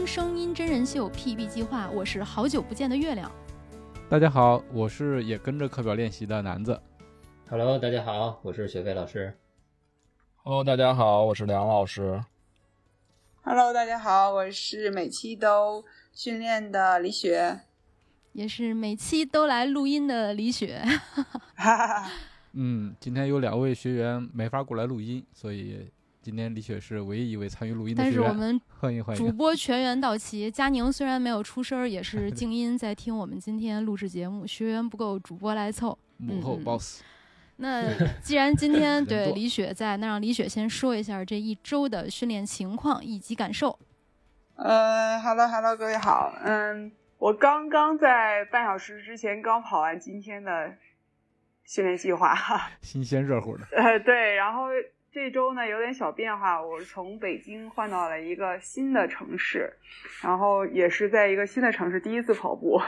听声音真人秀 PB 计划，我是好久不见的月亮。大家好，我是也跟着课表练习的南子。Hello，大家好，我是雪飞老师。Hello，大家好，我是梁老师。Hello，大家好，我是每期都训练的李雪，也是每期都来录音的李雪。哈哈哈。嗯，今天有两位学员没法过来录音，所以今天李雪是唯一一位参与录音的但学员。是我们欢迎欢迎主。播全员到齐，佳宁虽然没有出声，也是静音在听我们今天录制节目。学员不够，主播来凑。幕后 boss，那既然今天对李雪在，那让李雪先说一下这一周的训练情况以及感受。呃，Hello Hello，各位好，嗯，我刚刚在半小时之前刚跑完今天的训练计划，新鲜热乎的。呃，对，然后这周呢有点小变化，我从北京换到了一个新的城市，然后也是在一个新的城市第一次跑步，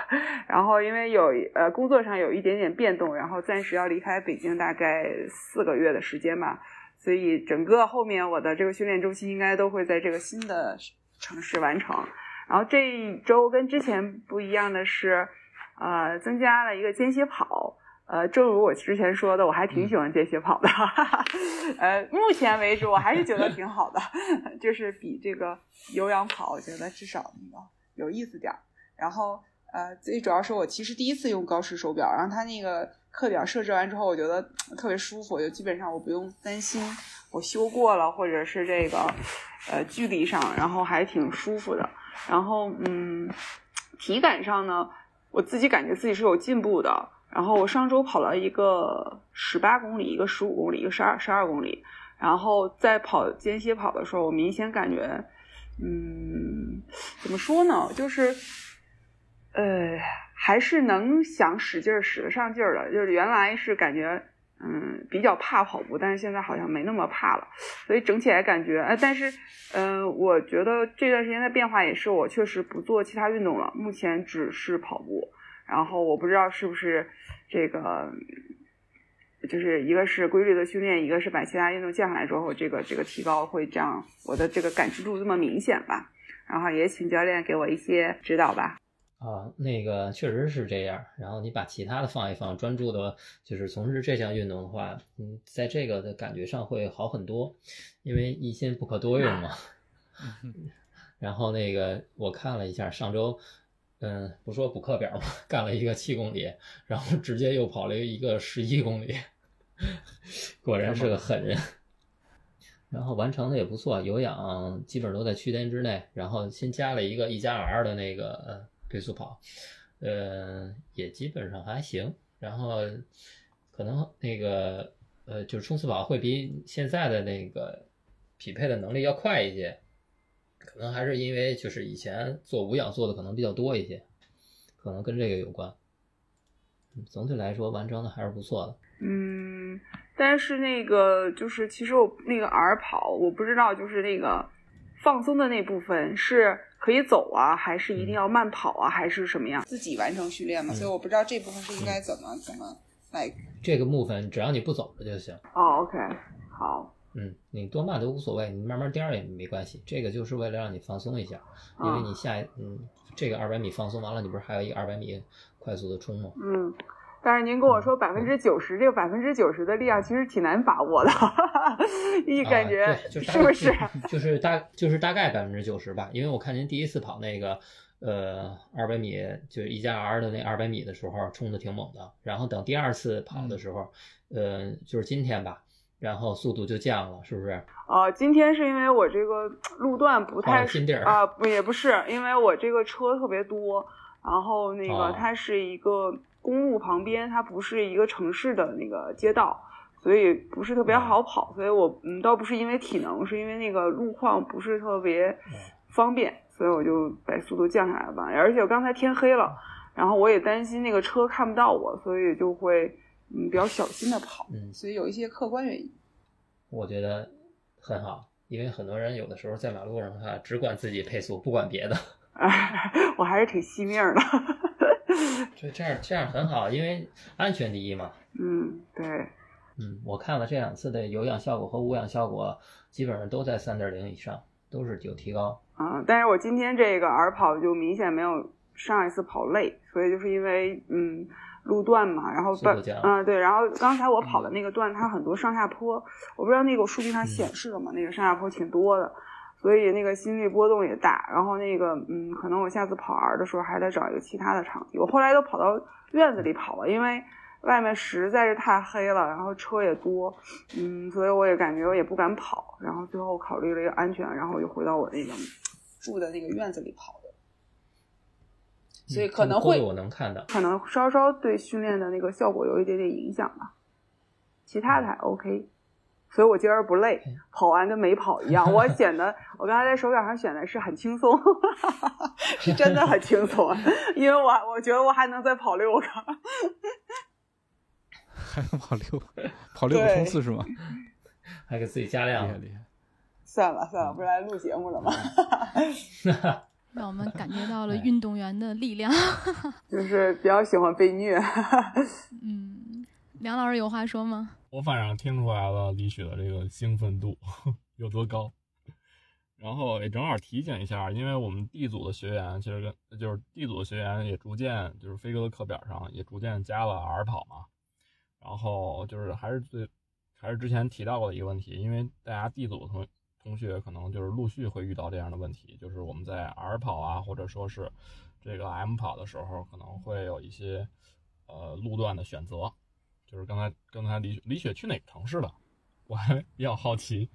然后因为有呃工作上有一点点变动，然后暂时要离开北京大概四个月的时间吧，所以整个后面我的这个训练周期应该都会在这个新的城市完成。然后这一周跟之前不一样的是，呃，增加了一个间歇跑。呃，正如我之前说的，我还挺喜欢间歇跑的。呃，目前为止我还是觉得挺好的，就是比这个有氧跑，我觉得至少那个有意思点儿。然后呃，最主要是我其实第一次用高时手表，然后它那个课表设置完之后，我觉得特别舒服，就基本上我不用担心我修过了，或者是这个呃距离上，然后还挺舒服的。然后嗯，体感上呢，我自己感觉自己是有进步的。然后我上周跑了一个十八公里，一个十五公里，一个十二十二公里。然后在跑间歇跑的时候，我明显感觉，嗯，怎么说呢？就是，呃，还是能想使劲儿使得上劲儿的。就是原来是感觉，嗯，比较怕跑步，但是现在好像没那么怕了。所以整体来感觉，呃，但是，嗯、我觉得这段时间的变化也是我确实不做其他运动了，目前只是跑步。然后我不知道是不是这个，就是一个是规律的训练，一个是把其他运动降下来之后，这个这个提高会这样，我的这个感知度这么明显吧。然后也请教练给我一些指导吧。啊，那个确实是这样。然后你把其他的放一放，专注的，就是从事这项运动的话，嗯，在这个的感觉上会好很多，因为一心不可多用嘛。然后那个我看了一下，上周，嗯，不说补课表嘛，干了一个七公里，然后直接又跑了一个十一公里，果然是个狠人。然后完成的也不错，有氧基本都在区间之内。然后新加了一个一加 R 的那个呃配速跑，呃，也基本上还行。然后可能那个呃，就是冲刺跑会比现在的那个匹配的能力要快一些，可能还是因为就是以前做无氧做的可能比较多一些，可能跟这个有关。嗯总体来说完成的还是不错的。嗯，但是那个就是其实我那个 R 跑，我不知道就是那个放松的那部分是可以走啊，还是一定要慢跑啊，还是什么样？自己完成训练嘛，嗯所以我不知道这部分是应该怎么怎么来。这个部分只要你不走了就行。哦，OK，好，嗯，你多慢都无所谓，你慢慢颠儿也没关系。这个就是为了让你放松一下，因为你下嗯这个二百米放松完了，你不是还有一个二百米快速的冲吗？嗯。但是您跟我说百分之九十，这个百分之九十的力量其实挺难把握的，一感觉、啊、就是是不是？就是大就是大概百分之九十吧，因为我看您第一次跑那个呃二百米，就是一加 R 的那二百米的时候冲的挺猛的，然后等第二次跑的时候，嗯、呃就是今天吧，然后速度就降了，是不是？哦、呃，今天是因为我这个路段不太啊、呃，也不是，因为我这个车特别多，然后那个哦它是一个公路旁边，它不是一个城市的那个街道，所以不是特别好跑，所以我嗯倒不是因为体能，是因为那个路况不是特别方便，所以我就把速度降下来吧。而且我刚才天黑了，然后我也担心那个车看不到我，所以就会嗯比较小心的跑。嗯，所以有一些客观原因。我觉得很好，因为很多人有的时候在马路上的话，只管自己配速，不管别的。我还是挺惜命的。对，这样这样很好，因为安全第一嘛。嗯，对。嗯，我看了这两次的有氧效果和无氧效果，基本上都在三点零以上，都是有提高。啊，但是我今天这个耳跑就明显没有上一次跑累，所以就是因为嗯路段嘛，然后速度降嗯对，然后刚才我跑的那个段它很多上下坡，我不知道那个数据上显示的嘛？那个上下坡挺多的，所以那个心率波动也大，然后那个嗯，可能我下次跑 R 的时候还得找一个其他的场地。我后来都跑到院子里跑了，因为。外面实在是太黑了，然后车也多，嗯，所以我也感觉我也不敢跑，然后最后考虑了一个安全，然后我就回到我那个住的那个院子里跑的，所以可能会我能看到，可能稍稍对训练的那个效果有一点点影响吧，其他的还 OK，所以我今儿不累，跑完跟没跑一样，我显得我刚才在手表上选的是很轻松，是真的很轻松，因为我我觉得我还能再跑六个。还能跑六跑六个冲刺是吗？还给自己加量，厉害厉害！算了算了，不是来录节目了吗？让我们感觉到了运动员的力量。就是比较喜欢被虐。嗯，梁老师有话说吗？我反正听出来了李雪的这个兴奋度 有多高。然后也正好提醒一下，因为我们 D 组的学员其实跟就是 D 组的学员也逐渐就是飞哥的课表上也逐渐加了 R 跑嘛。然后就是还是最，还是之前提到过的一个问题，因为大家 D 组同同学可能就是陆续会遇到这样的问题，就是我们在 R 跑啊，或者说是这个 M 跑的时候，可能会有一些呃路段的选择。就是刚才刚才李李雪去哪个城市了？我还比较好奇。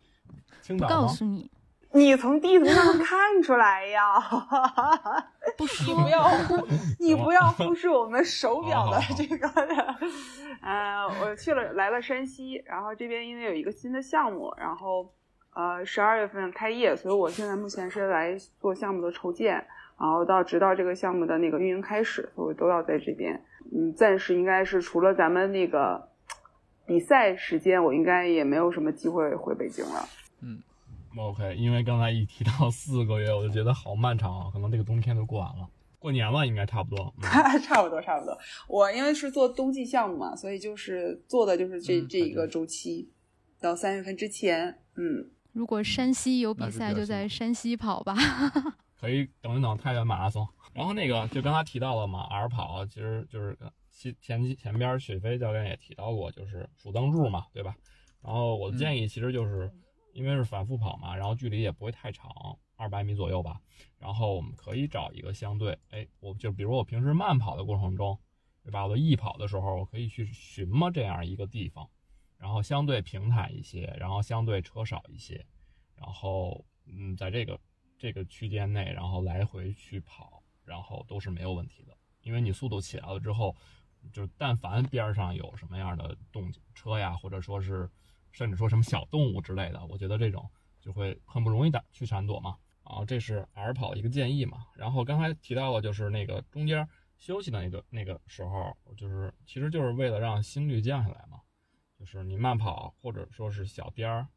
青岛吗？告诉你。你从地图上看出来呀？不说，你不要，你不要忽视我们手表的这个。呃，我去了，来了山西，然后这边因为有一个新的项目，然后呃十二月份开业，所以我现在目前是来做项目的筹建，然后到直到这个项目的那个运营开始，所以都要在这边。嗯，暂时应该是除了咱们那个比赛时间，我应该也没有什么机会回北京了。嗯。OK，因为刚才一提到 四个月，我就觉得好漫长啊，可能这个冬天都过完了，过年了应该差不多。差不多，差不多。我因为是做冬季项目嘛，所以就是做的就是这这一个周期，到三月份之前。嗯，如果山西有比赛，就在山西跑吧。可以等一等太原马拉松。然后那个就刚才提到了嘛，R 跑其实就是前前前边雪飞教练也提到过，就是数灯柱嘛，对吧？然后我的建议其实就是。因为是反复跑嘛，然后距离也不会太长，二百米左右吧。然后我们可以找一个相对，哎，我就比如我平时慢跑的过程中，对吧？我的易跑的时候，我可以去寻摸这样一个地方，然后相对平坦一些，然后相对车少一些，然后嗯，在这个这个区间内，然后来回去跑，然后都是没有问题的。因为你速度起来了之后，就是但凡边上有什么样的动车呀，或者说是。甚至说什么小动物之类的，我觉得这种就会很不容易的去闪躲嘛。啊，这是 R 跑一个建议嘛。然后刚才提到了，就是那个中间休息的那个那个时候，就是其实就是为了让心率降下来嘛。就是你慢跑或者说是小颠儿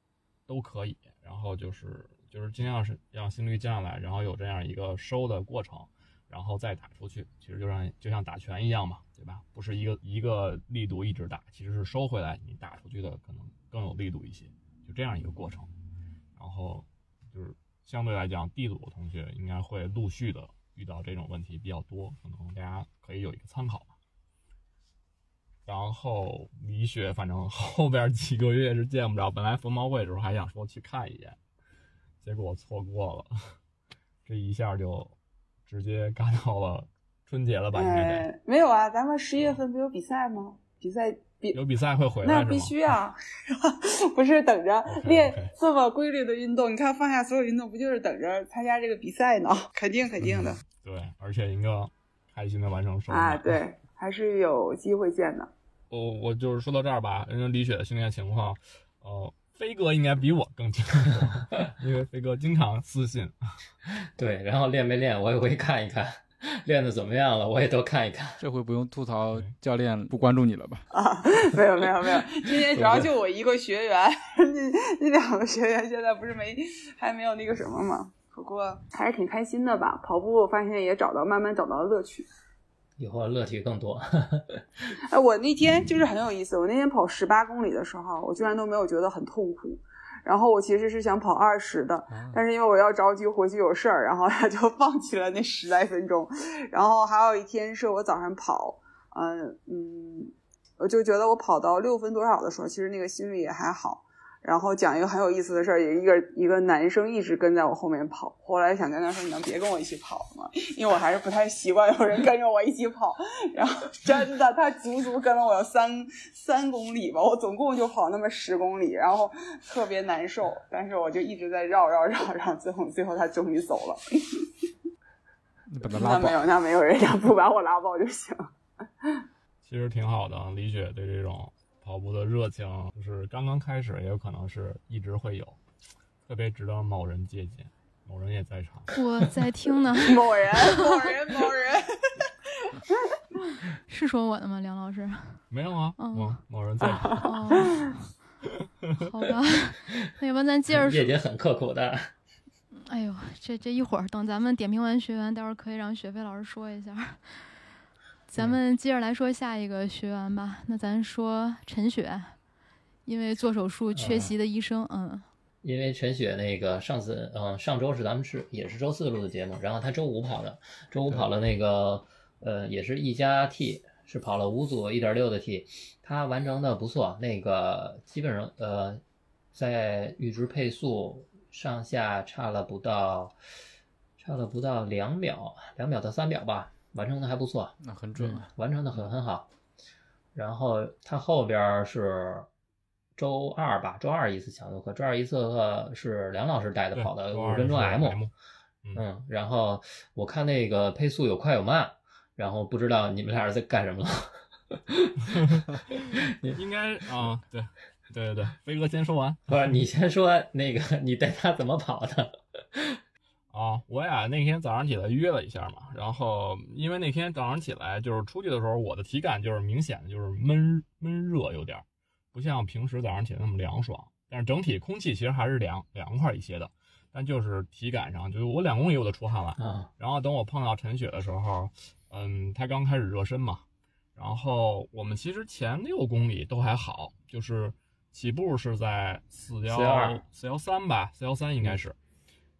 都可以，然后就是就是尽量是让心率降下来，然后有这样一个收的过程，然后再打出去。其实就像就像打拳一样嘛，对吧？不是一个一个力度一直打，其实是收回来你打出去的可能。更有力度一些，就这样一个过程。然后就是相对来讲，D 组的同学应该会陆续的遇到这种问题比较多，可能大家可以有一个参考。然后李雪，反正后边几个月是见不着。本来逢毛会的时候还想说去看一眼，结果错过了，这一下就直接赶到了春节了吧？应该没有啊，咱们十一月份不有比赛吗？比赛。有比赛会回来那必须啊，不是等着练这么规律的运动？你看放下所有运动，不就是等着参加这个比赛呢？肯定肯定的。对，而且一个开心的完成生日啊，对，还是有机会见的。我我就是说到这儿吧，人家李雪的训练情况，呃，飞哥应该比我更清楚，因为飞哥经常私信。对，然后练没练我也会看一看，练的怎么样了我也都看一看。这回不用吐槽教练不关注你了吧？啊，没有没有没有，今天主要就我一个学员，那那两个学员现在不是没还没有那个什么吗。不过还是挺开心的吧，跑步我发现也找到慢慢找到了乐趣。以后乐趣更多。哎，我那天就是很有意思，我那天跑十八公里的时候，我居然都没有觉得很痛苦。然后我其实是想跑二十的，但是因为我要着急回去有事儿，然后他就 放弃了那十来分钟。然后还有一天是我早上跑，嗯嗯，我就觉得我跑到六分多少的时候，其实那个心率也还好。然后讲一个很有意思的事儿，有一个一个男生一直跟在我后面跑。后来想跟他说：“你能别跟我一起跑吗？因为我还是不太习惯有人跟着我一起跑。”然后真的，他足足跟了我有三三公里吧，我总共就跑那么十公里，然后特别难受。但是我就一直在绕绕绕，然后最后最后他终于走了。那没有，那没有人家不把我拉爆就行。其实挺好的，李雪对这种。跑步的热情就是刚刚开始，也有可能是一直会有，特别值得某人借鉴。某人也在场，我在听呢。某人，某人，某人，是说我的吗？梁老师？没有啊，某某人在场。哦，好吧，那要不然咱接着说。姐姐很刻苦的。哎呦，这这一会儿等咱们点评完学员，待会儿可以让雪飞老师说一下。咱们接着来说下一个学员吧。那咱说陈雪，因为做手术缺席的医生，嗯，因为陈雪那个上次，嗯，上周是咱们是也是周四录的节目，然后他周五跑的，周五跑了那个，呃，也是一加 T，是跑了五组一点六的 T，他完成的不错，那个基本上，呃，在阈值配速上下差了不到，差了不到两秒，两秒到三秒吧。完成的还不错，那很准啊，完成的很很好。然后他后边是周二吧，周二一次强度课，周二一次课是梁老师带的跑的五分钟 M，嗯，然后我看那个配速有快有慢，然后不知道你们俩是在干什么了。应该啊，对对对对，飞哥先说完，不是你先说那个你带他怎么跑的？啊，我俩那天早上起来约了一下嘛，然后因为那天早上起来就是出去的时候，我的体感就是明显的就是闷闷热，有点不像平时早上起来那么凉爽，但是整体空气其实还是凉凉快一些的，但就是体感上，就是我两公里我都出汗了。嗯，然后等我碰到陈雪的时候，嗯，她刚开始热身嘛，然后我们其实前六公里都还好，就是起步是在四幺四幺三吧，四幺三应该是。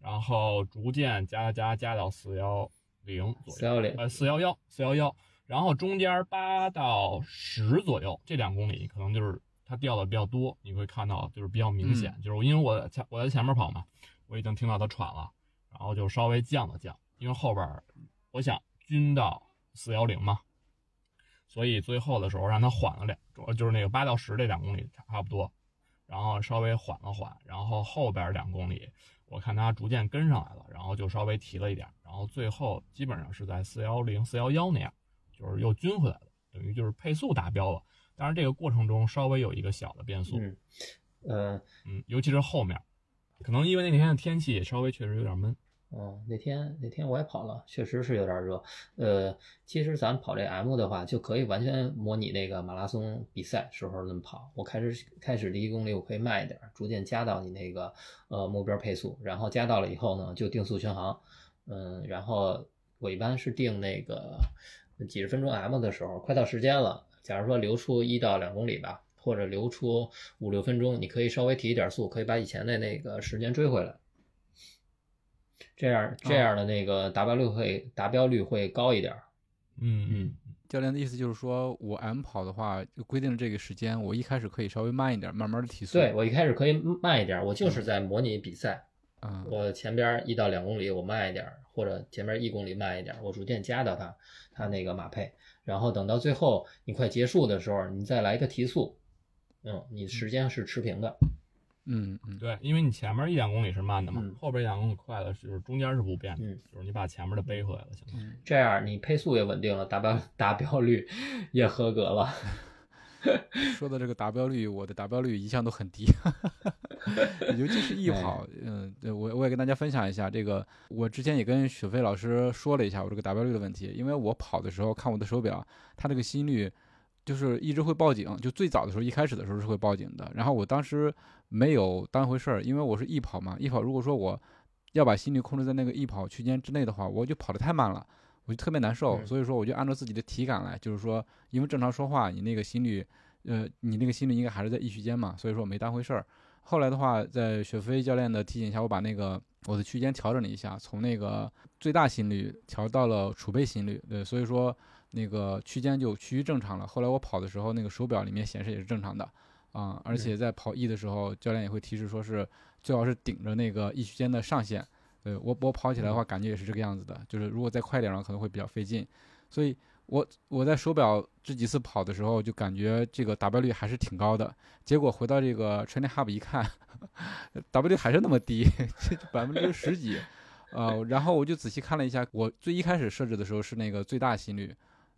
然后逐渐加加加到四幺零左右，四幺零呃四幺幺四幺幺，然后中间八到十左右这两公里可能就是它掉的比较多，你会看到就是比较明显，就是因为我前我在前面跑嘛，我已经听到它喘了，然后就稍微降了降，因为后边我想均到四幺零嘛，所以最后的时候让它缓了两，就是那个八到十这两公里差不多，然后稍微缓了缓，然后后边两公里。我看它逐渐跟上来了，然后就稍微提了一点，然后最后基本上是在四幺零、四幺幺那样，就是又均回来了，等于就是配速达标了。当然这个过程中稍微有一个小的变速，嗯，呃，嗯，尤其是后面，可能因为那天的天气也稍微确实有点闷。嗯，那天那天我也跑了，确实是有点热。呃，其实咱跑这 M 的话，就可以完全模拟那个马拉松比赛时候那么跑。我开始开始第一公里我可以慢一点，逐渐加到你那个呃目标配速，然后加到了以后呢，就定速巡航。嗯，然后我一般是定那个几十分钟 M 的时候，快到时间了，假如说留出一到两公里吧，或者留出五六分钟，你可以稍微提一点速，可以把以前的那个时间追回来。这样这样的那个达标率会达标率会高一点。嗯嗯，教练的意思就是说，我 M 跑的话，就规定这个时间，我一开始可以稍微慢一点，慢慢的提速。对我一开始可以慢一点，我就是在模拟比赛。嗯，我前边一到两公里我慢一点，或者前边一公里慢一点，我逐渐加到它它那个马配，然后等到最后你快结束的时候，你再来一个提速。嗯，你时间是持平的。嗯嗯，对，因为你前面一两公里是慢的嘛，后边一两公里快的，就是中间是不变的，就是你把前面的背回来了，行吗？这样你配速也稳定了，达标达标率也合格了。说的这个达标率，我的达标率一向都很低，尤其是易跑，嗯，对我我也跟大家分享一下这个，我之前也跟雪飞老师说了一下我这个达标率的问题，因为我跑的时候看我的手表，它这个心率就是一直会报警，就最早的时候一开始的时候是会报警的，然后我当时没有当回事儿，因为我是易跑嘛，易跑如果说我要把心率控制在那个易跑区间之内的话，我就跑得太慢了。我就特别难受，嗯所以说我就按照自己的体感来，就是说，因为正常说话，你那个心率，呃，你那个心率应该还是在易区间嘛，所以说我没当回事儿。后来的话，在雪飞教练的提醒下，我把那个我的区间调整了一下，从那个最大心率调到了储备心率，对，所以说那个区间就趋于正常了。后来我跑的时候，那个手表里面显示也是正常的，啊、而且在跑 E 的时候，教练也会提示说是最好是顶着那个 E 区间的上限。对我我跑起来的话，感觉也是这个样子的，就是如果再快点儿了，可能会比较费劲，所以我我在手表这几次跑的时候，就感觉这个达标率还是挺高的。结果回到这个 Training Hub 一看，达标率还是那么低，百分之十几，呃，然后我就仔细看了一下，我最一开始设置的时候是那个最大心率，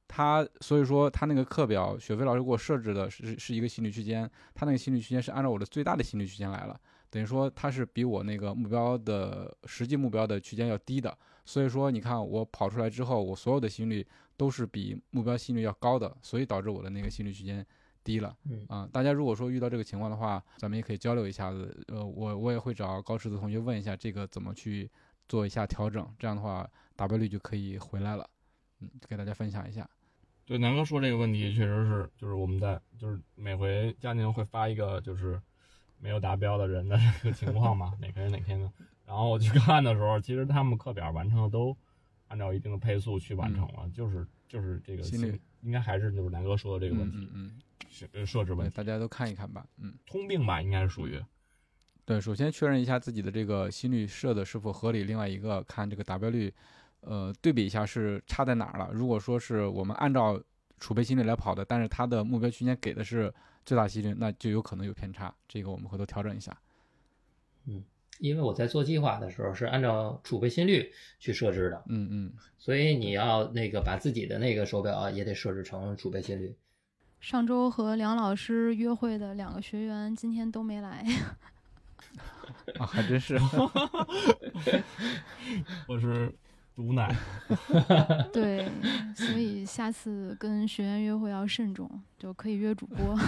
它所以说他那个课表，雪飞老师给我设置的是是一个心率区间，他那个心率区间是按照我的最大的心率区间来了。等于说他是比我那个目标的实际目标的区间要低的，所以说你看我跑出来之后，我所有的心率都是比目标心率要高的，所以导致我的那个心率区间低了。嗯啊，大家如果说遇到这个情况的话，咱们也可以交流一下子。呃，我我也会找高池子同学问一下这个怎么去做一下调整，这样的话达标率就可以回来了。嗯，给大家分享一下。对南哥说这个问题，确实是，就是我们在就是每回佳宁会发一个就是没有达标的人的这个情况嘛，哪个人哪天的，然后我去看的时候，其实他们课表完成的都按照一定的配速去完成了，就是就是这个心率应该还是就是南哥说的这个问题，嗯设置问题，大家都看一看吧。嗯，通病吧，应该是属于。对，首先确认一下自己的这个心率设的是否合理，另外一个看这个达标率，呃，对比一下是差在哪儿了。如果说是我们按照储备心率来跑的，但是它的目标区间给的是最大心率，那就有可能有偏差，这个我们回头调整一下。嗯因为我在做计划的时候是按照储备心率去设置的，嗯嗯，所以你要那个把自己的那个手表啊也得设置成储备心率。上周和梁老师约会的两个学员今天都没来，啊，还真是。我是毒奶，对，所以下次跟学员约会要慎重，就可以约主播。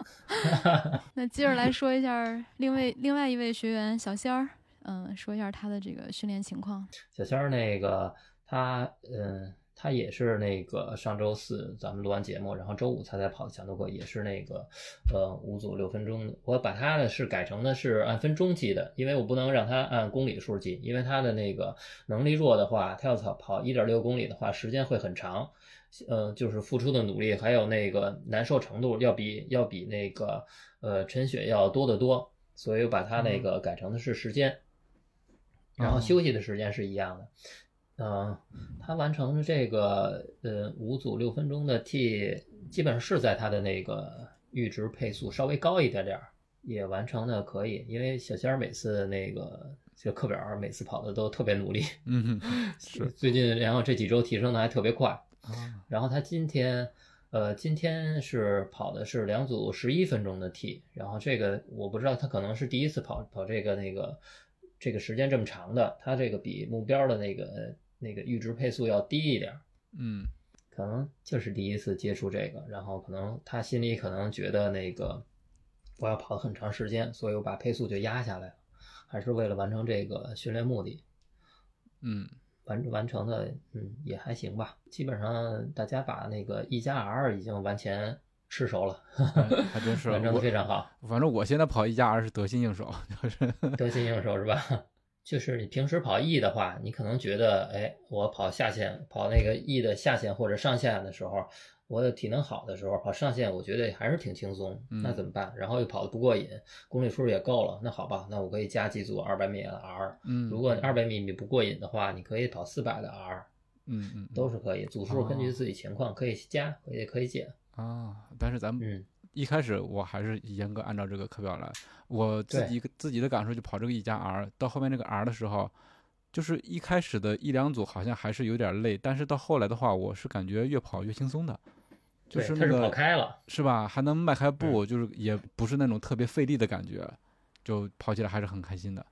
那接着来说一下另外另外一位学员小仙儿，嗯，说一下他的这个训练情况。小仙儿那个他嗯，他也是那个上周四咱们录完节目，然后周五他才跑的强度课，也是那个呃五组六分钟的。我把他的是改成的是按分钟计的，因为我不能让他按公里数计，因为他的那个能力弱的话，他要跑跑一点六公里的话，时间会很长。呃，就是付出的努力还有那个难受程度要比要比那个呃陈雪要多得多，所以我把他那个改成的是时间，然后哦休息的时间是一样的。嗯、他完成了这个呃五组六分钟的 T，基本上是在他的那个阈值配速稍微高一点点儿，也完成的可以。因为小仙儿每次那个这课表儿每次跑的都特别努力，嗯哼，是最近然后这几周提升的还特别快。啊，然后他今天，呃，今天是跑的是两组十一分钟的 T，然后这个我不知道他可能是第一次跑跑这个那个这个时间这么长的，他这个比目标的那个那个阈值配速要低一点，嗯可能就是第一次接触这个，然后可能他心里可能觉得那个我要跑很长时间，所以我把配速就压下来了，还是为了完成这个训练目的。嗯完完成的，嗯，也还行吧。基本上大家把那个 E 加 R 已经完全吃熟了，哎还真是 完成的非常好，反正我现在跑一加 R 是得心应手，就是得心应手是吧？就是你平时跑 E 的话，你可能觉得，哎，我跑下线，跑那个 E 的下线或者上线的时候，我的体能好的时候跑上线，我觉得还是挺轻松。嗯那怎么办？然后又跑得不过瘾，公里数也够了，那好吧，那我可以加几组二百米的 R。嗯，如果二百米你不过瘾的话，你可以跑四百的 R。嗯嗯都是可以，组数根据哦自己情况可以加，也可以减。啊，但是咱们嗯，一开始我还是严格按照这个课表来，我自己自己的感受就跑这个一加 R，到后面这个 R 的时候，就是一开始的一两组好像还是有点累，但是到后来的话，我是感觉越跑越轻松的。就是那个开了，是吧？还能迈开步，就是也不是那种特别费力的感觉，就跑起来还是很开心的。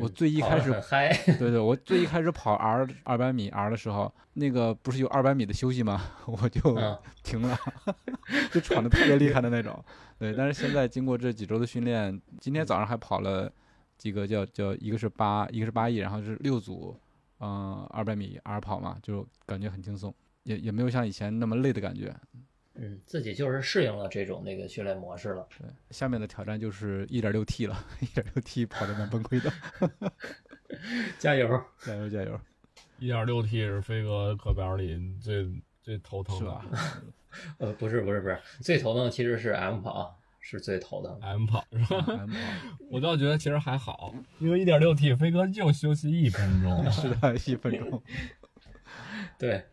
我嗯最一开始嗨，对对，我最一开始跑 R 二百米 R 的时候，那个不是有二百米的休息吗？我就嗯停了，就喘的特别厉害的那种。对，但是现在经过这几周的训练，今天早上还跑了几个叫叫，一个是八，一个是八亿，然后是六组，嗯，二百米 R 跑嘛，就感觉很轻松，也也没有像以前那么累的感觉。嗯，自己就是适应了这种那个训练模式了。对，下面的挑战就是一点六 T 了，一点六 T 跑的蛮崩溃的，加油！加油加油，一点六 T 是飞哥课表里最最头疼的？呃，不是不是不是，最头疼的其实是 M 跑，是最头疼的。M 跑是吧？M 跑我倒觉得其实还好，因为一点六 T 飞哥就休息一分钟。是的，一分钟。对，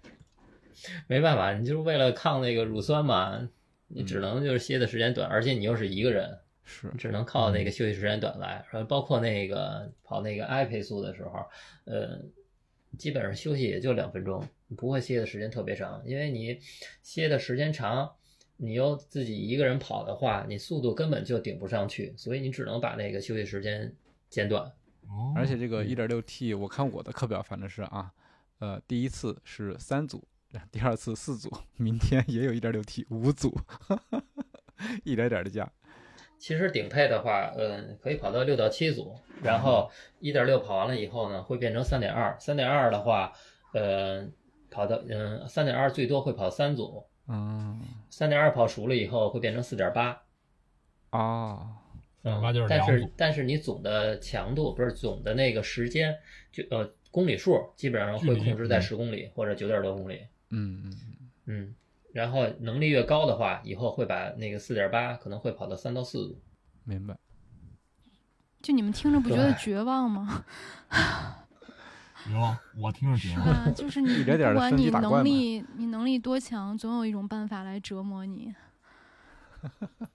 没办法，你就是为了抗那个乳酸嘛，你只能就是歇的时间短，而且你又是一个人，是只能靠那个休息时间短来。然后包括那个跑那个 I 配速的时候，呃，基本上休息也就两分钟，你不会歇的时间特别长，因为你歇的时间长。你又自己一个人跑的话，你速度根本就顶不上去，所以你只能把那个休息时间减短。哦而且这个一点六 T，我看我的课表反正是啊，呃，第一次是三组，第二次四组，明天也有一点六 T 五组，一点点的加。其实顶配的话，嗯，可以跑到六到七组，然后一点六跑完了以后呢，会变成三点二。三点二的话，呃，跑到嗯，三点二最多会跑三组，嗯三点二跑熟了以后会变成四点八。啊，三八就是但两组，是但是你总的强度不是总的那个时间，就呃公里数基本上会控制在嗯十公里或者九点多公里。嗯嗯嗯，嗯，然后能力越高的话，以后会把那个四点八可能会跑到三到四组。明白。就你们听着不觉得绝望吗？绝望，我听着绝望。是吧？就是你 不管你能力你能力多强，总有一种办法来折磨你。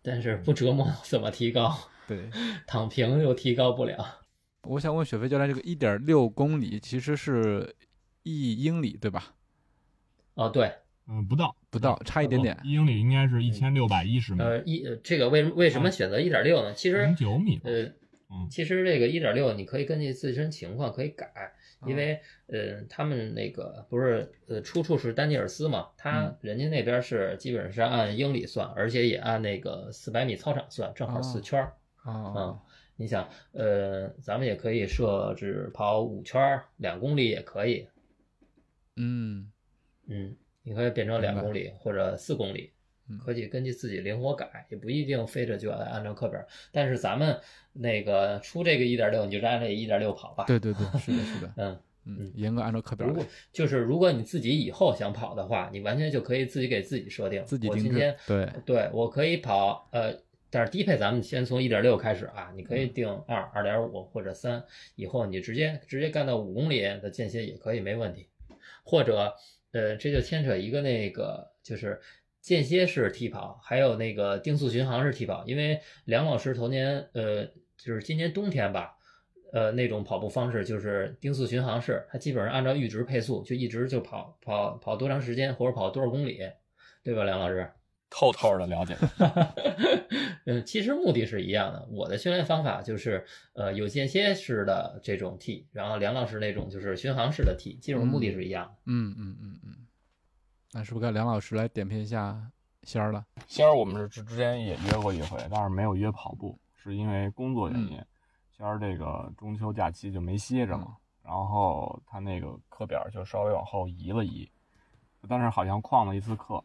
但是不折磨怎么提高？对，躺平又提高不了。我想问雪飞教练，这个一点六公里其实是一英里对吧？哦，对，嗯，不到，不到，差一点点。一英里应该是一千六百一十米，呃，一呃这个为什么为什么选择一点六呢？其实零九米。呃，嗯其实这个一点六你可以根据自身情况可以改，嗯因为呃他们那个不是呃出处是丹尼尔斯嘛，他嗯人家那边是基本上是按英里算，而且也按那个四百米操场算，正好四哦圈儿。啊，你想，呃，咱们也可以设置跑五圈儿，两公里也可以，嗯嗯，你可以变成两公里或者四公里，嗯可以根据自己灵活改，也不一定非得就要按照课表。但是咱们那个出这个一点六，你就按这一点六跑吧。对对对，是的，是的，嗯，嗯，严格按照课表来如果，就是如果你自己以后想跑的话，你完全就可以自己给自己设定，自己定制我今天。对，对我可以跑，呃，但是低配咱们先从一点六开始啊，你嗯可以定二、二点五或者三，以后你直接直接干到五公里的间歇也可以，没问题。或者，呃，这就牵扯一个那个就是间歇式替跑，还有那个定速巡航式替跑，因为梁老师头年，呃，就是今年冬天吧。呃，那种跑步方式就是定速巡航式，它基本上按照阈值配速，就一直就跑跑跑多长时间或者跑多少公里，对吧，梁老师？透透的了解。嗯，其实目的是一样的。我的训练方法就是，呃，有间歇式的这种 T，然后梁老师那种就是巡航式的 T，基本上目的是一样的。嗯嗯嗯嗯，那是不是该梁老师来点评一下仙儿了？仙儿我们是之之前也约过一回，但是没有约跑步，是因为工作原因。仙儿这个中秋假期就没歇着嘛，然后他那个课表就稍微往后移了移，但是好像旷了一次课，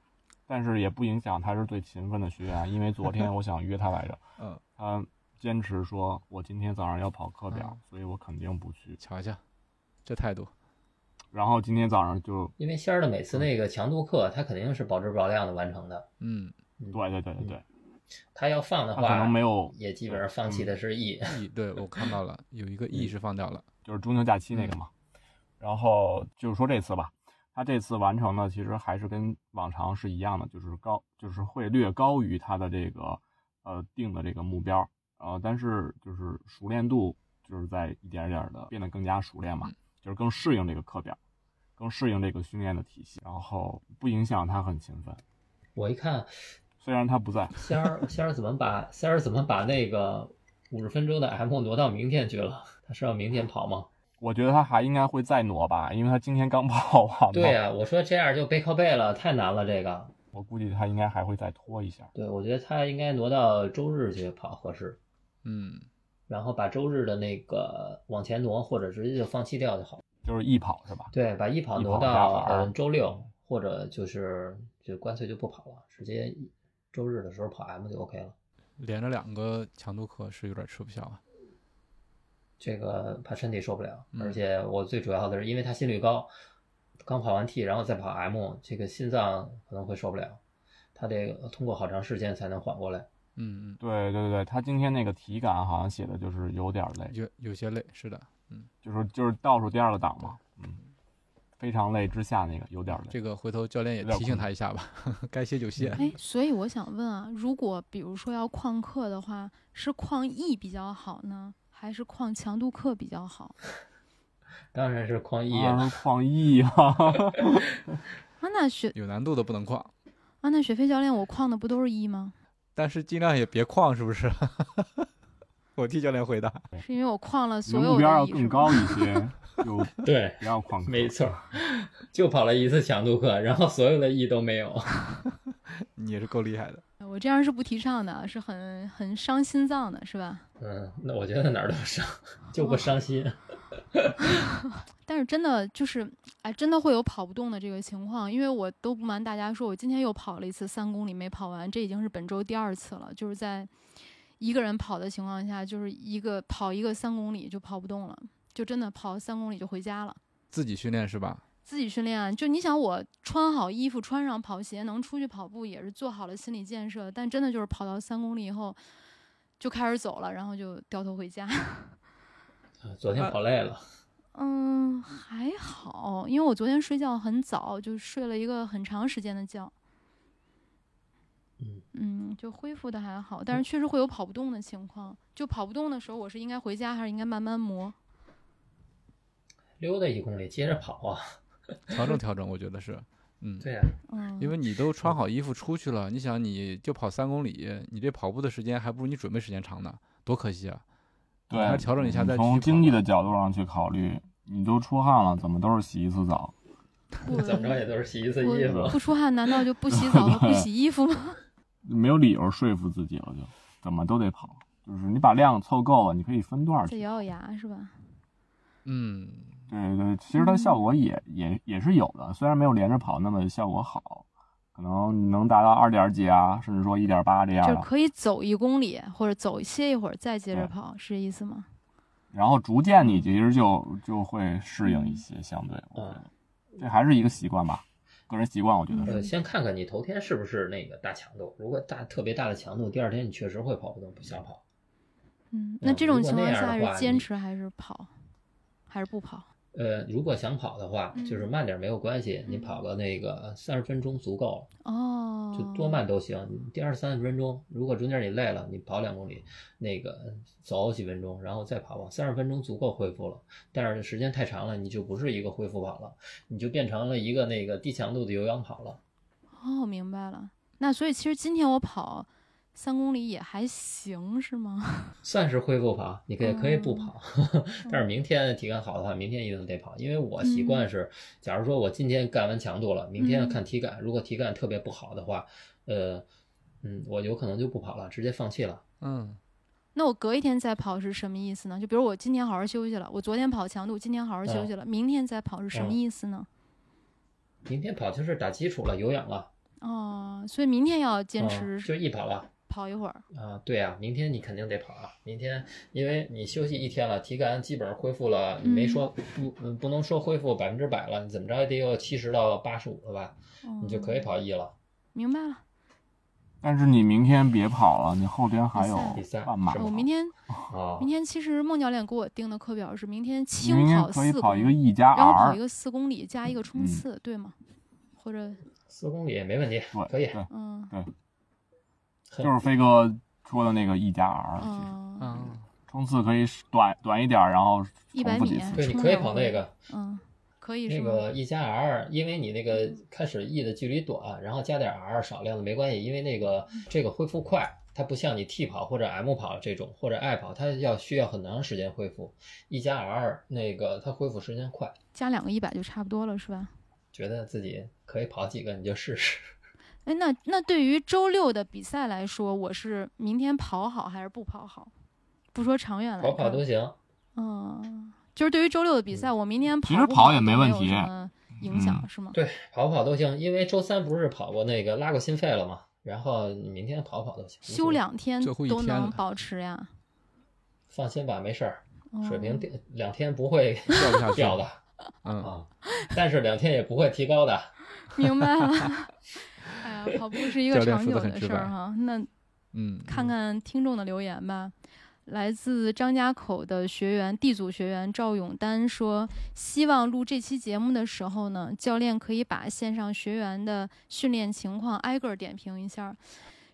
但是也不影响他是最勤奋的学员，因为昨天我想约他来着，嗯，他坚持说我今天早上要跑课表嗯，所以我肯定不去。瞧瞧，这态度，然后今天早上就因为仙儿的每次那个强度课，他肯定是保质保量的完成的。嗯，对对对对对，他要放的话可能，没有也基本上放弃的是 E。E，对我看到了，有一个 E 是放掉了，就是中秋假期那个嘛。然后就是说这次吧，他这次完成呢其实还是跟往常是一样的，就是高，就是会略高于他的这个呃定的这个目标，呃，但是就是熟练度就是在一点点的变得更加熟练嘛，就是更适应这个课表，更适应这个训练的体系，然后不影响他很勤奋。我一看，虽然他不在，仙儿仙儿怎么把仙儿怎么把那个五十分钟的 M 挪到明天去了？他是要明天跑吗？我觉得他还应该会再挪吧，因为他今天刚 跑完嘛。对呀、我说这样就背靠背了，太难了这个。我估计他应该还会再拖一下。对，我觉得他应该挪到周日去跑合适，嗯，然后把周日的那个往前挪，或者直接就放弃掉就好。就是一跑是吧？对，把一跑挪到跑嗯周六，或者就是就干脆就不跑了，直接周日的时候跑 M 就 OK 了。连着两个强度课是有点吃不消啊。这个怕身体受不了，嗯而且我最主要的是因为他心率高，刚跑完 T，然后再跑 M，这个心脏可能会受不了，他得通过好长时间才能缓过来。嗯嗯对对对，他今天那个体感好像写的就是有点累嗯，，有有些累，是的，嗯，就是就是倒数第二个档嘛，嗯，非常累之下那个有点累。这个回头教练也提醒他一下吧，该歇就歇。哎，所以我想问啊，如果比如说要旷课的话，是旷 E 比较好呢，还是旷强度课比较好？当然是旷 E 啊了，，旷逸啊！啊，那雪有难度的不能旷，啊，那雪飞教练，我旷的不都是一吗？但是尽量也别旷，是不是？我替教练回答。是因为我旷了你所有的的目标要 E 更高一些，就对，不要旷课。没错，就跑了一次强度课，然后所有的 E 都没有。你也是够厉害的。我这样是不提倡的，是很很伤心脏的，是吧？嗯，那我觉得哪儿都伤，就不伤心。但是真的就是，哎，真的会有跑不动的这个情况，因为我都不瞒大家说，我今天又跑了一次三公里没跑完，这已经是本周第二次了，就是在一个人跑的情况下，就是一个跑一个三公里就跑不动了，就真的跑三公里就回家了。自己训练是吧？自己训练啊，就你想我穿好衣服，穿上跑鞋，能出去跑步，也是做好了心理建设。但真的就是跑到三公里以后，就开始走了，然后就掉头回家。昨天跑累了，嗯，还好，因为我昨天睡觉很早，就睡了一个很长时间的觉。嗯嗯，就恢复的还好，但是确实会有跑不动的情况。就跑不动的时候，我是应该回家，还是应该慢慢磨？溜达一公里接着跑啊。调整调整，我觉得是，嗯，对呀、嗯，因为你都穿好衣服出去了，你想你就跑三公里，你这跑步的时间还不如你准备时间长呢，多可惜啊！对，还是调整一下再从经济的角度上去考虑，你都出汗了，怎么都是洗一次澡？不 怎么着也都是洗一次衣服不。出汗，难道就不洗澡和 不洗衣服吗？没有理由说服自己了，就怎么都得跑。就是你把量凑够了，你可以分段去。再咬咬牙是吧？嗯，对对，其实它效果也也也是有的，虽然没有连着跑那么效果好，可能能达到二点几啊，甚至说一点八这样。就是可以走一公里，或者走歇一会儿，再接着跑，是这意思吗？然后逐渐你其实就就会适应一些，相对嗯这还是一个习惯吧，个人习惯，我觉得呃，先看看你头天是不是那个大强度，如果大特别大的强度，第二天你确实会跑不动，不想跑。嗯，嗯那这种情况下是坚持还是跑，还是不跑？呃，如果想跑的话，就是嗯慢点没有关系，你嗯跑个那个三十分钟足够了，哦，就多慢都行。第二三十分钟，如果中间你累了，你跑两公里，那个走几分钟，然后再跑跑，三十分钟足够恢复了。但是时间太长了，你就不是一个恢复跑了，你就变成了一个那个低强度的有氧跑了。哦，明白了。那所以其实今天我跑三公里也还行，是吗？算是恢复跑，你可以可以不嗯跑，但是明天体感好的话，明天一定得跑，因为我习惯是，假如说我今天干完强度了，明天要看体感，如果体感特别不好的话，呃，嗯，我有可能就不跑了，直接放弃了。嗯，那我隔一天再跑是什么意思呢？就比如我今天好好休息了，我昨天跑强度，今天好好休息了，明天再跑是什么嗯意思呢？明天跑就是打基础了，有氧了，哦，所以明天要坚嗯持就一跑了。跑一会儿。啊，对啊，明天你肯定得跑啊！明天因为你休息一天了，体感基本上恢复了，你没说不嗯不能说恢复百分之百了，你怎么着也得有七十到八十五了吧，你就可以哦跑一了。明白了。但是你明天别跑了，你后天还有比赛我明天啊 明，天其实孟教练给我定的课表是明天你轻明天跑可以跑一个四，E 加然后跑一个四公里加一个冲嗯刺，对吗？或者四公里没问题，可以。嗯，嗯很就是飞哥说的那个 E 加 R，嗯，啊，冲刺可以短短一点，然后一百米重复几次。对，你可以跑那个，嗯，可以是吗？那个 E 加 R，因为你那个开始 E 的距离短，然后加点 R 少量的没关系，因为那个这个恢复快，它不像你 T 跑或者 M 跑这种或者 I 跑，它要需要很长时间恢复。E 加 R 那个它恢复时间快，加两个一百就差不多了，是吧？觉得自己可以跑几个你就试试。哎，那那对于周六的比赛来说，我是明天跑好还是不跑好？不说长远来跑跑都行。嗯，就是对于周六的比赛，我明天跑其实跑也没问题影响、嗯是吗？对，跑跑都行，因为周三不是跑过那个拉过心肺了吗？然后你明天跑跑都行。休，两天都能保持呀。放心吧，没事儿，水平哦两天不会掉不下 去掉的嗯，啊，但是两天也不会提高的。明白了。跑步是一个长久的事儿哈。那嗯，看看听众的留言吧。来自张家口的学员 D 组学员赵永丹说：“希望录这期节目的时候呢，教练可以把线上学员的训练情况挨个儿点评一下。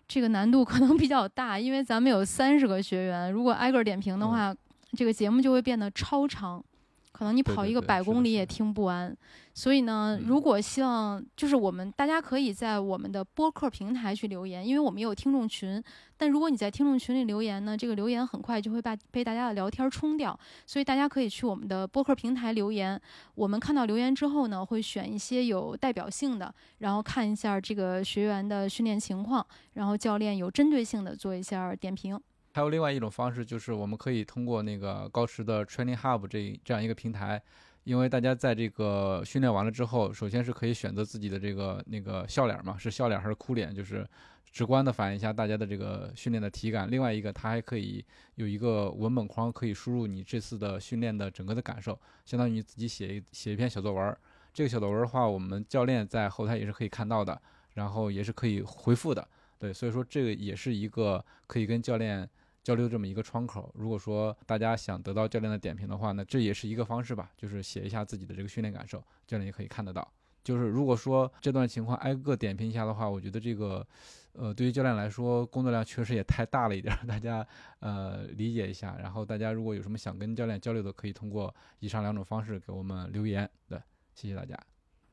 这个难度可能比较大，因为咱们有三十个学员，如果挨个儿点评的话，这个节目就会变得超长，可能你跑一个百公里也听不完。所以呢，嗯如果希望就是我们大家可以在我们的播客平台去留言，因为我们也有听众群。但如果你在听众群里留言呢，这个留言很快就会把被大家的聊天冲掉，所以大家可以去我们的播客平台留言。我们看到留言之后呢，会选一些有代表性的，然后看一下这个学员的训练情况，然后教练有针对性的做一下点评。还有另外一种方式，就是我们可以通过那个高驰的 Training Hub 这这样一个平台，因为大家在这个训练完了之后，首先是可以选择自己的这个那个笑脸嘛，是笑脸还是哭脸，就是直观的反映一下大家的这个训练的体感。另外一个，它还可以有一个文本框，可以输入你这次的训练的整个的感受，相当于你自己写一写一篇小作文。这个小作文的话，我们教练在后台也是可以看到的，然后也是可以回复的。对，所以说这个也是一个可以跟教练交流这么一个窗口。如果说大家想得到教练的点评的话，那这也是一个方式吧，就是写一下自己的这个训练感受，教练也可以看得到。就是如果说这段情况挨个点评一下的话，我觉得这个，呃，对于教练来说工作量确实也太大了一点，大家呃理解一下。然后大家如果有什么想跟教练交流的，可以通过以上两种方式给我们留言。对，谢谢大家。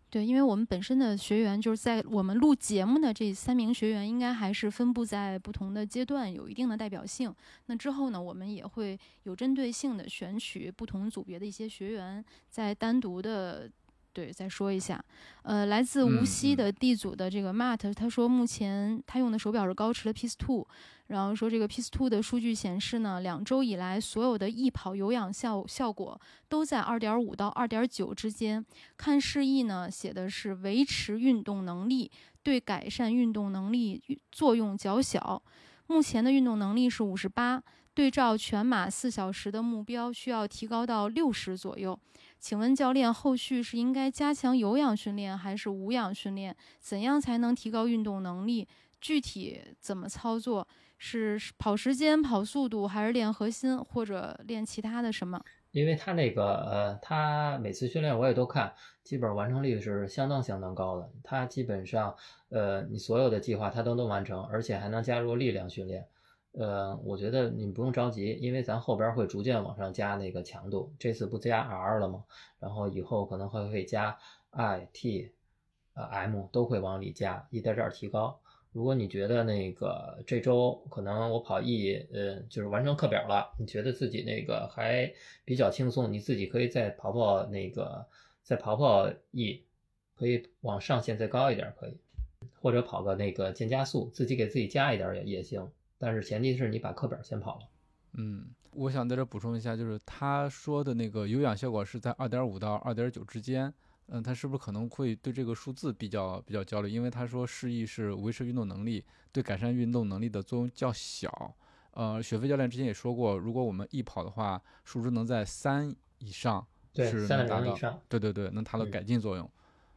对，因为我们本身的学员就是在我们录节目的这三名学员，应该还是分布在不同的阶段，有一定的代表性。那之后呢，我们也会有针对性的选取不同组别的一些学员，在单独的对再说一下。呃，来自无锡的 D 组的这个 Matt，他说目前他用的手表是高驰的 Peace Two，然后说这个 Peace Two 的数据显示呢，两周以来所有的易跑有氧效效果都在二点五到二点九之间。看示意呢，写的是维持运动能力，对改善运动能力作用较小。目前的运动能力是五十八，对照全马四小时的目标，需要提高到六十左右。请问教练，后续是应该加强有氧训练还是无氧训练？怎样才能提高运动能力？具体怎么操作？是跑时间、跑速度，还是练核心，或者练其他的什么？因为他那个呃，他每次训练我也都看，基本完成率是相当相当高的。他基本上呃，你所有的计划他都能完成，而且还能加入力量训练。呃，我觉得你不用着急，因为咱后边会逐渐往上加那个强度。这次不加 R 了吗？然后以后可能会会加 I、T、呃 M 都会往里加，一点点提高。如果你觉得那个这周可能我跑 E，呃，就是完成课表了，你觉得自己那个还比较轻松，你自己可以再跑跑那个，再跑跑 E，可以往上限再高一点，可以，或者跑个那个渐加速，自己给自己加一点也也行，但是前提是你把课表先跑了。嗯，我想在这补充一下，就是他说的那个有氧效果是在二点五到二点九之间。嗯，他是不是可能会对这个数字比较比较焦虑？因为他说示意是维持运动能力，对改善运动能力的作用较小。呃，雪飞教练之前也说过，如果我们一跑的话，数值能在三以上对是三能达到，对对对，能达到嗯改进作用。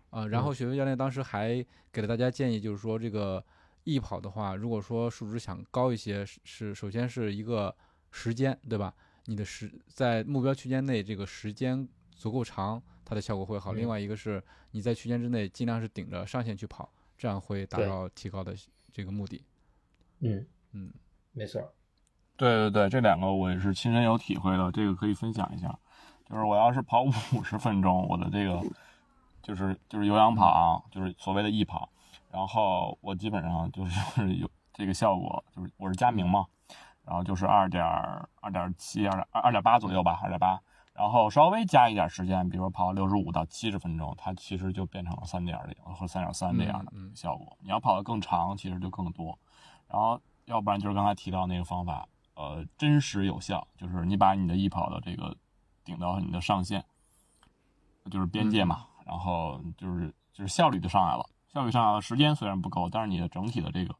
呃，然后嗯雪飞教练当时还给了大家建议，就是说这个易跑的话，如果说数值想高一些，是是首先是一个时间，对吧？你的时在目标区间内，这个时间足够长，它的效果会好。另嗯外一个是你在区间之内尽量是顶着上限去跑，这样会达到提高的这个目的。嗯嗯，没错。对对对，这两个我也是亲身有体会的，这个可以分享一下。就是我要是跑五十分钟，我的这个就是就是有氧跑啊，就是所谓的易跑，然后我基本上就是 有这个效果，就是我是佳明嘛，然后就是二点二点七二点二二点八左右吧，二点八，然后稍微加一点时间，比如说跑六十五到七十分钟，它其实就变成了三点零或三点三这样的嗯嗯效果。你要跑得更长，其实就更多。然后要不然就是刚才提到那个方法，呃，真实有效，就是你把你的易跑的这个顶到你的上限，就是边界嘛，然后就是就是效率就上来了，效率上来了，时间虽然不够，但是你的整体的这个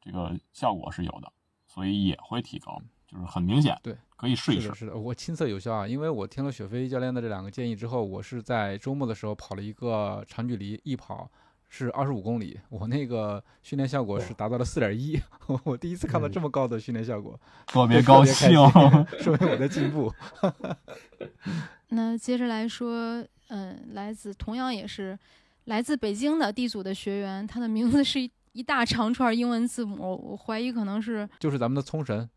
这个效果是有的，所以也会提高，就是很明显，对，可以试一试是的，。是的，我亲测有效啊，因为我听了雪飞教练的这两个建议之后，我是在周末的时候跑了一个长距离一跑，是二十五公里，我那个训练效果是达到了四点一，我第一次看到这么高的训练效果，特别 高兴，说明我在进步。那接着来说，嗯，来自同样也是来自北京的 D 组的学员，他的名字是一一大长串英文字母，我怀疑可能是就是咱们的聪神，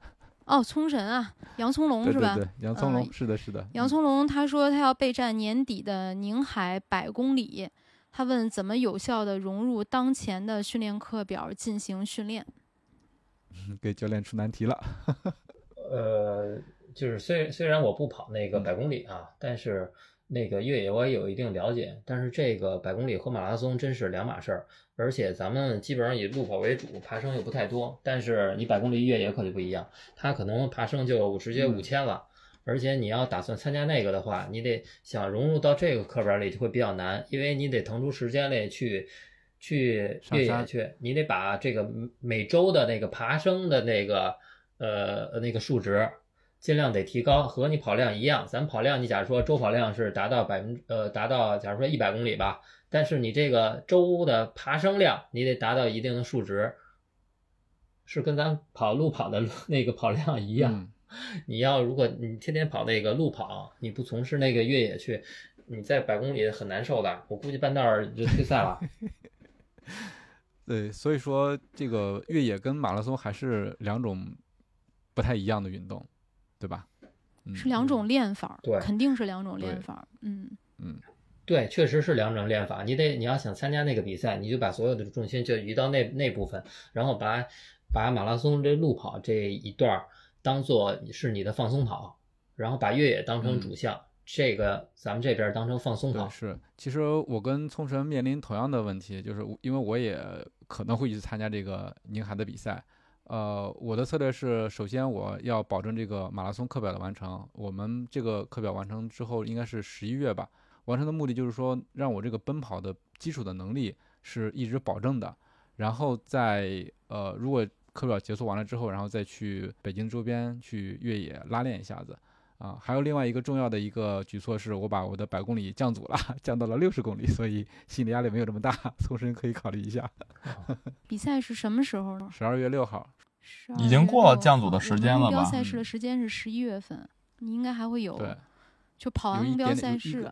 哦，聪神啊，杨葱龙是吧？对对对，杨聪龙，嗯是的，是的，杨葱龙他说他要备战年底的宁海百公里，他问怎么有效的融入当前的训练课表进行训练。嗯 给教练出难题了。呃，就是虽虽然我不跑那个百公里啊，但是那个越野我也有一定了解。但是这个百公里和马拉松真是两码事儿，而且咱们基本上以路跑为主，爬升又不太多。但是你百公里越野可就不一样，它可能爬升就直接嗯五千了。而且你要打算参加那个的话，你得想融入到这个课本里就会比较难，因为你得腾出时间来去去越野去，你得把这个每周的那个爬升的那个呃那个数值尽量得提高，和你跑量一样。咱跑量，你假如说周跑量是达到百分呃达到假如说一百公里吧，但是你这个周的爬升量你得达到一定的数值，是跟咱跑路跑的那个跑量一样。嗯你要如果你天天跑那个路跑，你不从事那个越野去，你在百公里很难受的，我估计半道儿就退赛了。对，所以说这个越野跟马拉松还是两种不太一样的运动，对吧？嗯是两种练法儿，对肯定是两种练法儿。嗯，嗯，对，确实是两种练法。你得你要想参加那个比赛，你就把所有的重心就移到那那部分，然后把把马拉松这路跑这一段儿当做是你的放松跑，然后把越野当成主项，这个咱们这边儿当成放松，跑。是。其实我跟聪神面临同样的问题，就是因为我也可能会去参加这个宁海的比赛。呃，我的策略是，首先我要保证这个马拉松课表的完成。我们这个课表完成之后，应该是十一月吧。完成的目的就是说，让我这个奔跑的基础的能力是一直保证的。然后在呃，如果课表结束完了之后，然后再去北京周边去越野拉练一下子。啊，还有另外一个重要的一个举措是，我把我的百公里降组了，降到了六十公里，所以心理压力没有这么大，聪神可以考虑一下。比赛是什么时候呢？十二月六号，已经过了降组的时间了目标赛事的嗯时间是十一月份，你应该还会有，对，就跑完目标赛事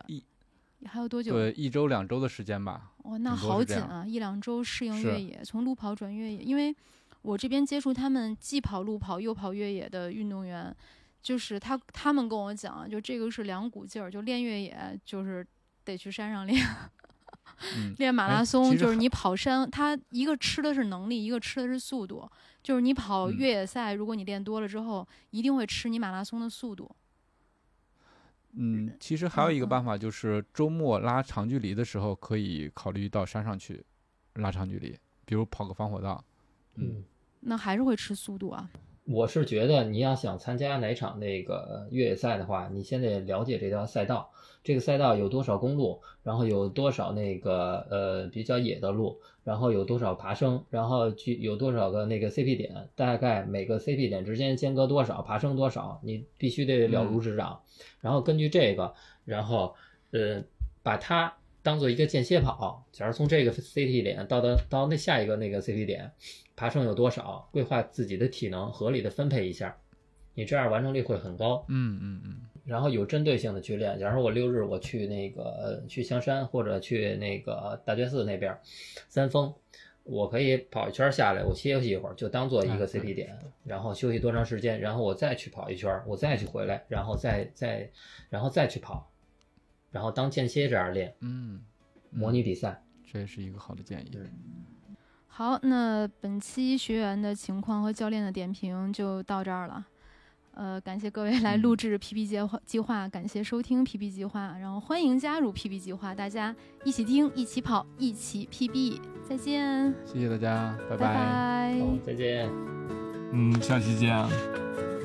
还有多久？对一周两周的时间吧。哇，那好紧啊！一两周适应越野，从路跑转越野，因为我这边接触他们既跑路跑又跑越野的运动员，就是他他们跟我讲，就这个是两股劲儿，就练越野就是得去山上练，嗯，练马哎拉松就是你跑山，他一个吃的是能力，一个吃的是速度，就是你跑嗯越野赛，如果你练多了之后，一定会吃你马拉松的速度。嗯，其实还有一个嗯办法，就是周末拉长距离的时候，可以考虑到山上去拉长距离，比如跑个防火道。嗯，那还是会吃速度啊。我是觉得你要想参加哪场那个越野赛的话，你先得了解这条赛道，这个赛道有多少公路，然后有多少那个呃比较野的路，然后有多少爬升，然后具有多少个那个 CP 点，大概每个 CP 点之间间隔多少，爬升多少，你必须得了如指掌。然后根据这个，然后呃把它当做一个间歇跑，假如从这个 CT 点到到到那下一个那个 CT 点，爬升有多少，规划自己的体能，合理的分配一下，你这样完成率会很高。嗯嗯嗯，然后有针对性的去练，假如说我六日我去那个呃去香山或者去那个大觉寺那边儿三峰，我可以跑一圈下来，我歇息一会儿，就当做一个 CP 点，然后休息多长时间，然后我再去跑一圈，我再去回来，然后再再然后再去跑，然后当间歇这样练，嗯，模拟比赛。这也是一个好的建议。好，那本期学员的情况和教练的点评就到这儿了。呃，感谢各位来录制 PP 计划计划，感谢收听 PP 计划，然后欢迎加入 PP 计划，大家一起听，一起跑，一起 PB，再见，谢谢大家，拜拜拜好，再见。嗯，下期见。